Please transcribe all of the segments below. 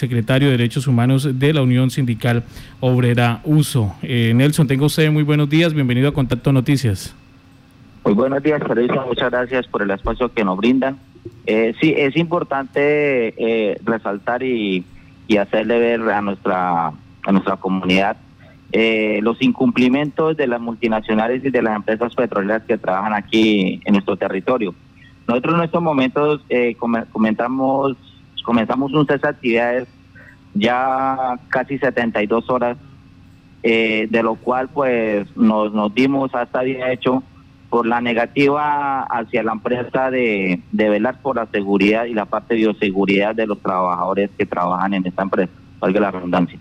secretario de Derechos Humanos de la Unión Sindical Obrera Uso. Eh, Nelson, tengo usted muy buenos días, bienvenido a Contacto Noticias. Muy buenos días, Federico, muchas gracias por el espacio que nos brindan. Eh, sí, es importante eh, resaltar y, hacerle ver a nuestra, a nuestra comunidad eh, los incumplimientos de las multinacionales y de las empresas petroleras que trabajan aquí en nuestro territorio. Nosotros en estos momentos comentamos comenzamos un cese de actividades ya casi 72 horas, eh, de lo cual pues nos, dimos hasta día hecho por la negativa hacia la empresa de, velar por la seguridad y la parte de bioseguridad de los trabajadores que trabajan en esta empresa, valga la redundancia.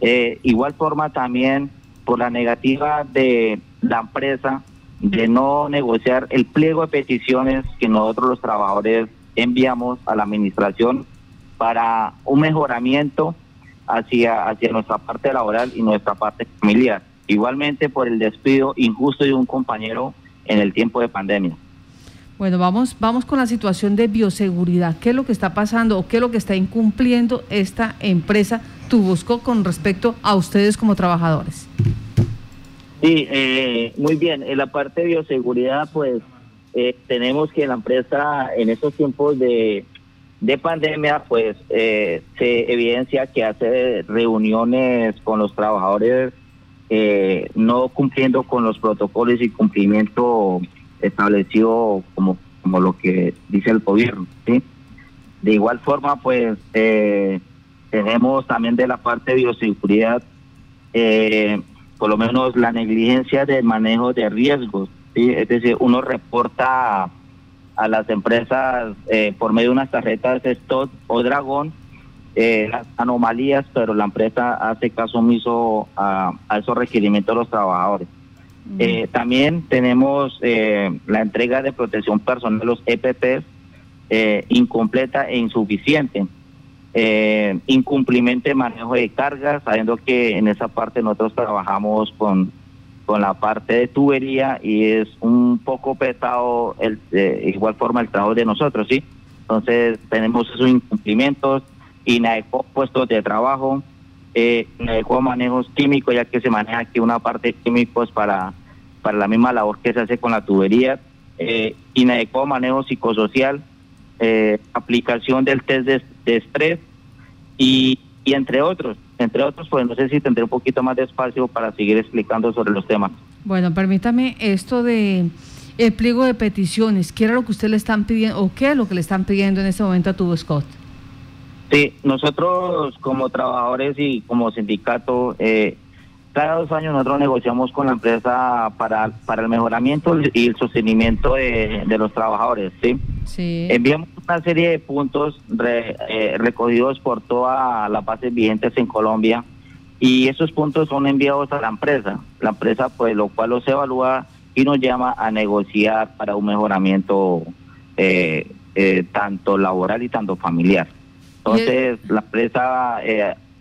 Eh, igual forma también por la negativa de la empresa de no negociar el pliego de peticiones que nosotros los trabajadores enviamos a la administración para un mejoramiento hacia, hacia nuestra parte laboral y nuestra parte familiar. Igualmente por el despido injusto de un compañero en el tiempo de pandemia. Bueno, vamos, vamos con la situación de bioseguridad. ¿Qué es lo que está pasando o qué es lo que está incumpliendo esta empresa Tubusco con respecto a ustedes como trabajadores? Sí, eh, muy bien. En la parte de bioseguridad, pues eh, tenemos que la empresa en estos tiempos de, de pandemia, pues eh, se evidencia que hace reuniones con los trabajadores eh, no cumpliendo con los protocolos y cumplimiento establecido como, como lo que dice el gobierno. ¿sí? De igual forma, pues eh, tenemos también de la parte de bioseguridad, por lo menos la negligencia del manejo de riesgos. Es decir, uno reporta a las empresas eh, por medio de unas tarjetas Stop o Dragón eh, las anomalías, pero la empresa hace caso omiso a, esos requerimientos de los trabajadores. Eh, también tenemos la entrega de protección personal, los EPPs, incompleta e insuficiente. incumplimiento de manejo de cargas, sabiendo que en esa parte nosotros trabajamos con con la parte de tubería y es un poco pesado el, de igual forma el trabajo de nosotros, ¿sí? Entonces tenemos esos incumplimientos, inadecuados puestos de trabajo, eh, inadecuados manejos químicos, ya que se maneja aquí una parte de químicos para, para la misma labor que se hace con la tubería, eh, inadecuado manejo psicosocial, eh, aplicación del test de, estrés y entre otros entre otros, pues no sé si tendré un poquito más de espacio para seguir explicando sobre los temas. Bueno, permítame esto de el pliego de peticiones, ¿qué era lo que usted le están pidiendo o qué es lo que le están pidiendo en este momento a Tubo Scott? Sí, nosotros como trabajadores y como sindicato, eh, cada dos años nosotros negociamos con la empresa para, para el mejoramiento y el sostenimiento de, los trabajadores, ¿sí? Sí. Enviamos una serie de puntos eh, recogidos por todas las bases vigentes en Colombia y esos puntos son enviados a la empresa. La empresa, pues, lo cual los evalúa y nos llama a negociar para un mejoramiento eh, eh, tanto laboral y tanto familiar. Entonces, la empresa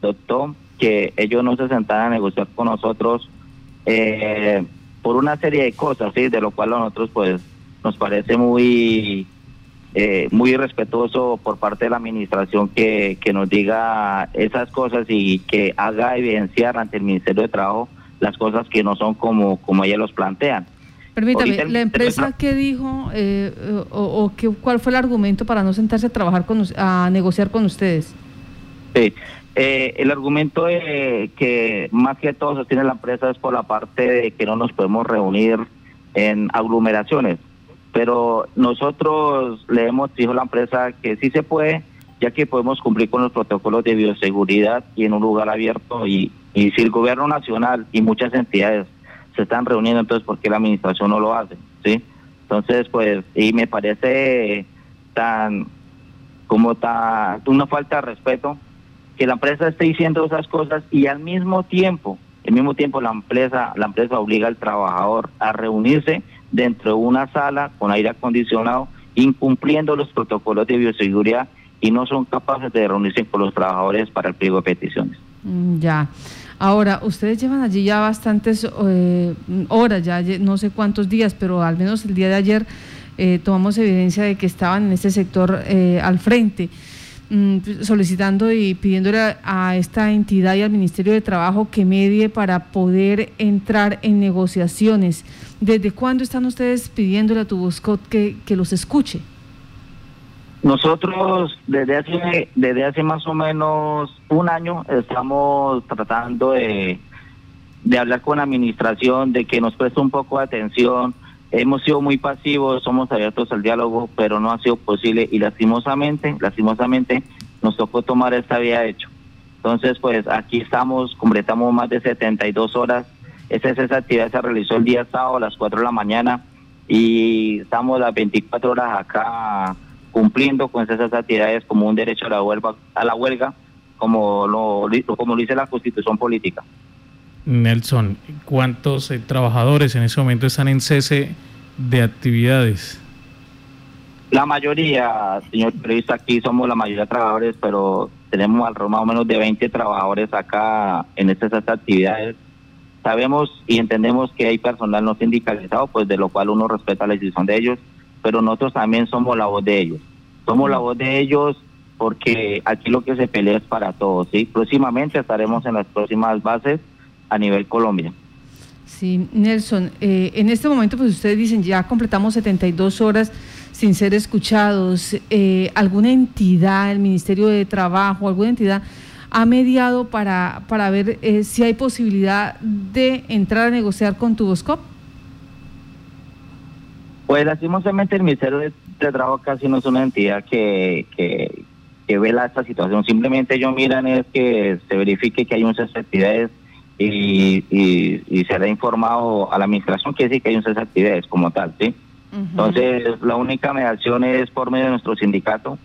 adoptó que ellos no se sentaran a negociar con nosotros eh, por una serie de cosas, ¿sí? de lo cual a nosotros pues nos parece muy eh, muy respetuoso por parte de la administración que, que nos diga esas cosas y que haga evidenciar ante el Ministerio de Trabajo las cosas que no son como, como ellos los plantean. Permítame, ¿la empresa qué dijo eh, o, o qué, cuál fue el argumento para no sentarse a trabajar con a negociar con ustedes? Sí, eh, el argumento de que más que todo sostiene la empresa es por la parte de que no nos podemos reunir en aglomeraciones, pero nosotros le hemos dicho a la empresa que sí se puede, ya que podemos cumplir con los protocolos de bioseguridad y en un lugar abierto y, y si el gobierno nacional y muchas entidades se están reuniendo, entonces ¿por qué la administración no lo hace? ¿Sí? Entonces, pues, y me parece tan como tan una falta de respeto que la empresa esté diciendo esas cosas y al mismo tiempo, al mismo tiempo la empresa, la empresa obliga al trabajador a reunirse dentro de una sala con aire acondicionado, incumpliendo los protocolos de bioseguridad y no son capaces de reunirse con los trabajadores para el pliego de peticiones. Mm, ya. Ahora, ustedes llevan allí ya bastantes eh, horas, ya no sé cuántos días, pero al menos el día de ayer eh, tomamos evidencia de que estaban en este sector eh, al frente. Mm, solicitando y pidiéndole a, esta entidad y al Ministerio de Trabajo que medie para poder entrar en negociaciones. ¿Desde cuándo están ustedes pidiéndole a Tuboscot que, que los escuche? Nosotros desde hace, desde hace más o menos un año estamos tratando de, de hablar con la administración, de que nos preste un poco de atención. Hemos sido muy pasivos, somos abiertos al diálogo, pero no ha sido posible y lastimosamente, lastimosamente nos tocó tomar esta vía de hecho. Entonces, pues aquí estamos, completamos más de 72 horas. Esa, esa actividad se realizó el día sábado a las 4 de la mañana y estamos las 24 horas acá cumpliendo con esas actividades como un derecho a la huelga, a la huelga como lo, como lo dice la constitución política. Nelson, ¿cuántos eh, trabajadores en ese momento están en cese de actividades? La mayoría, señor periodista, aquí somos la mayoría de trabajadores, pero tenemos alrededor más o menos de 20 trabajadores acá en estas actividades. Sabemos y entendemos que hay personal no sindicalizado, pues de lo cual uno respeta la decisión de ellos, pero nosotros también somos la voz de ellos. Somos la voz de ellos porque aquí lo que se pelea es para todos. ¿sí? Próximamente estaremos en las próximas bases a nivel Colombia. Sí, Nelson, eh, en este momento pues ustedes dicen ya completamos 72 horas sin ser escuchados. Eh, ¿Alguna entidad, el Ministerio de Trabajo, alguna entidad ha mediado para, para ver eh, si hay posibilidad de entrar a negociar con Tuboscop? Pues lastimosamente el Ministerio de, Trabajo casi no es una entidad que, que, que vela esta situación. Simplemente ellos miran es que se verifique que hay unas actividades y, y, se ha informado a la administración que sí que hay unas actividades como tal, ¿sí? Entonces, la única mediación es por medio de nuestro sindicato.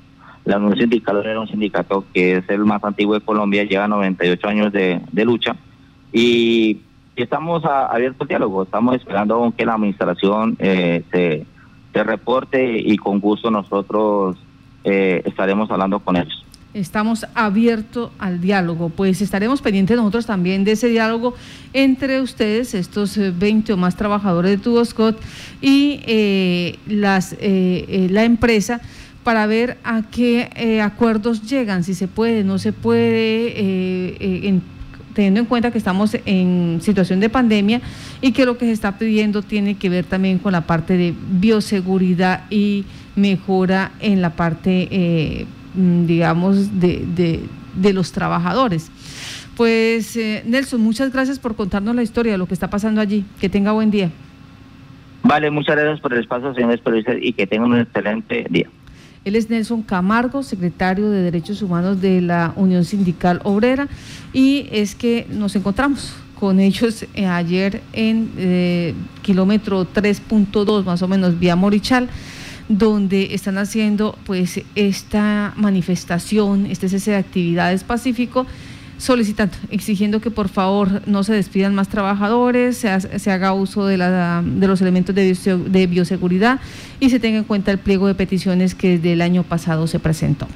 La Unión Sindical era un sindicato que es el más antiguo de Colombia, lleva 98 años de, de lucha y estamos abiertos al diálogo, estamos esperando que la administración eh, se, reporte y con gusto nosotros eh, estaremos hablando con ellos. Estamos abiertos al diálogo, pues estaremos pendientes nosotros también de ese diálogo entre ustedes, estos 20 eh, o más trabajadores de Tuboscot y las, la empresa para ver a qué acuerdos llegan, si se puede, no se puede, en teniendo en cuenta que estamos en situación de pandemia y que lo que se está pidiendo tiene que ver también con la parte de bioseguridad y mejora en la parte, eh, digamos, de, de, los trabajadores. Pues eh, Nelson, muchas gracias por contarnos la historia de lo que está pasando allí. Que tenga buen día. Vale, muchas gracias por el espacio, señores periodistas, y que tengan un excelente día. Él es Nelson Camargo, secretario de Derechos Humanos de la Unión Sindical Obrera, y es que nos encontramos con ellos eh, ayer en eh, kilómetro 3.2, más o menos, vía Morichal donde están haciendo pues esta manifestación, este cese de actividades pacífico solicitando, exigiendo que por favor no se despidan más trabajadores, se, haga uso de, la, de los elementos de, de bioseguridad y se tenga en cuenta el pliego de peticiones que desde el año pasado se presentó.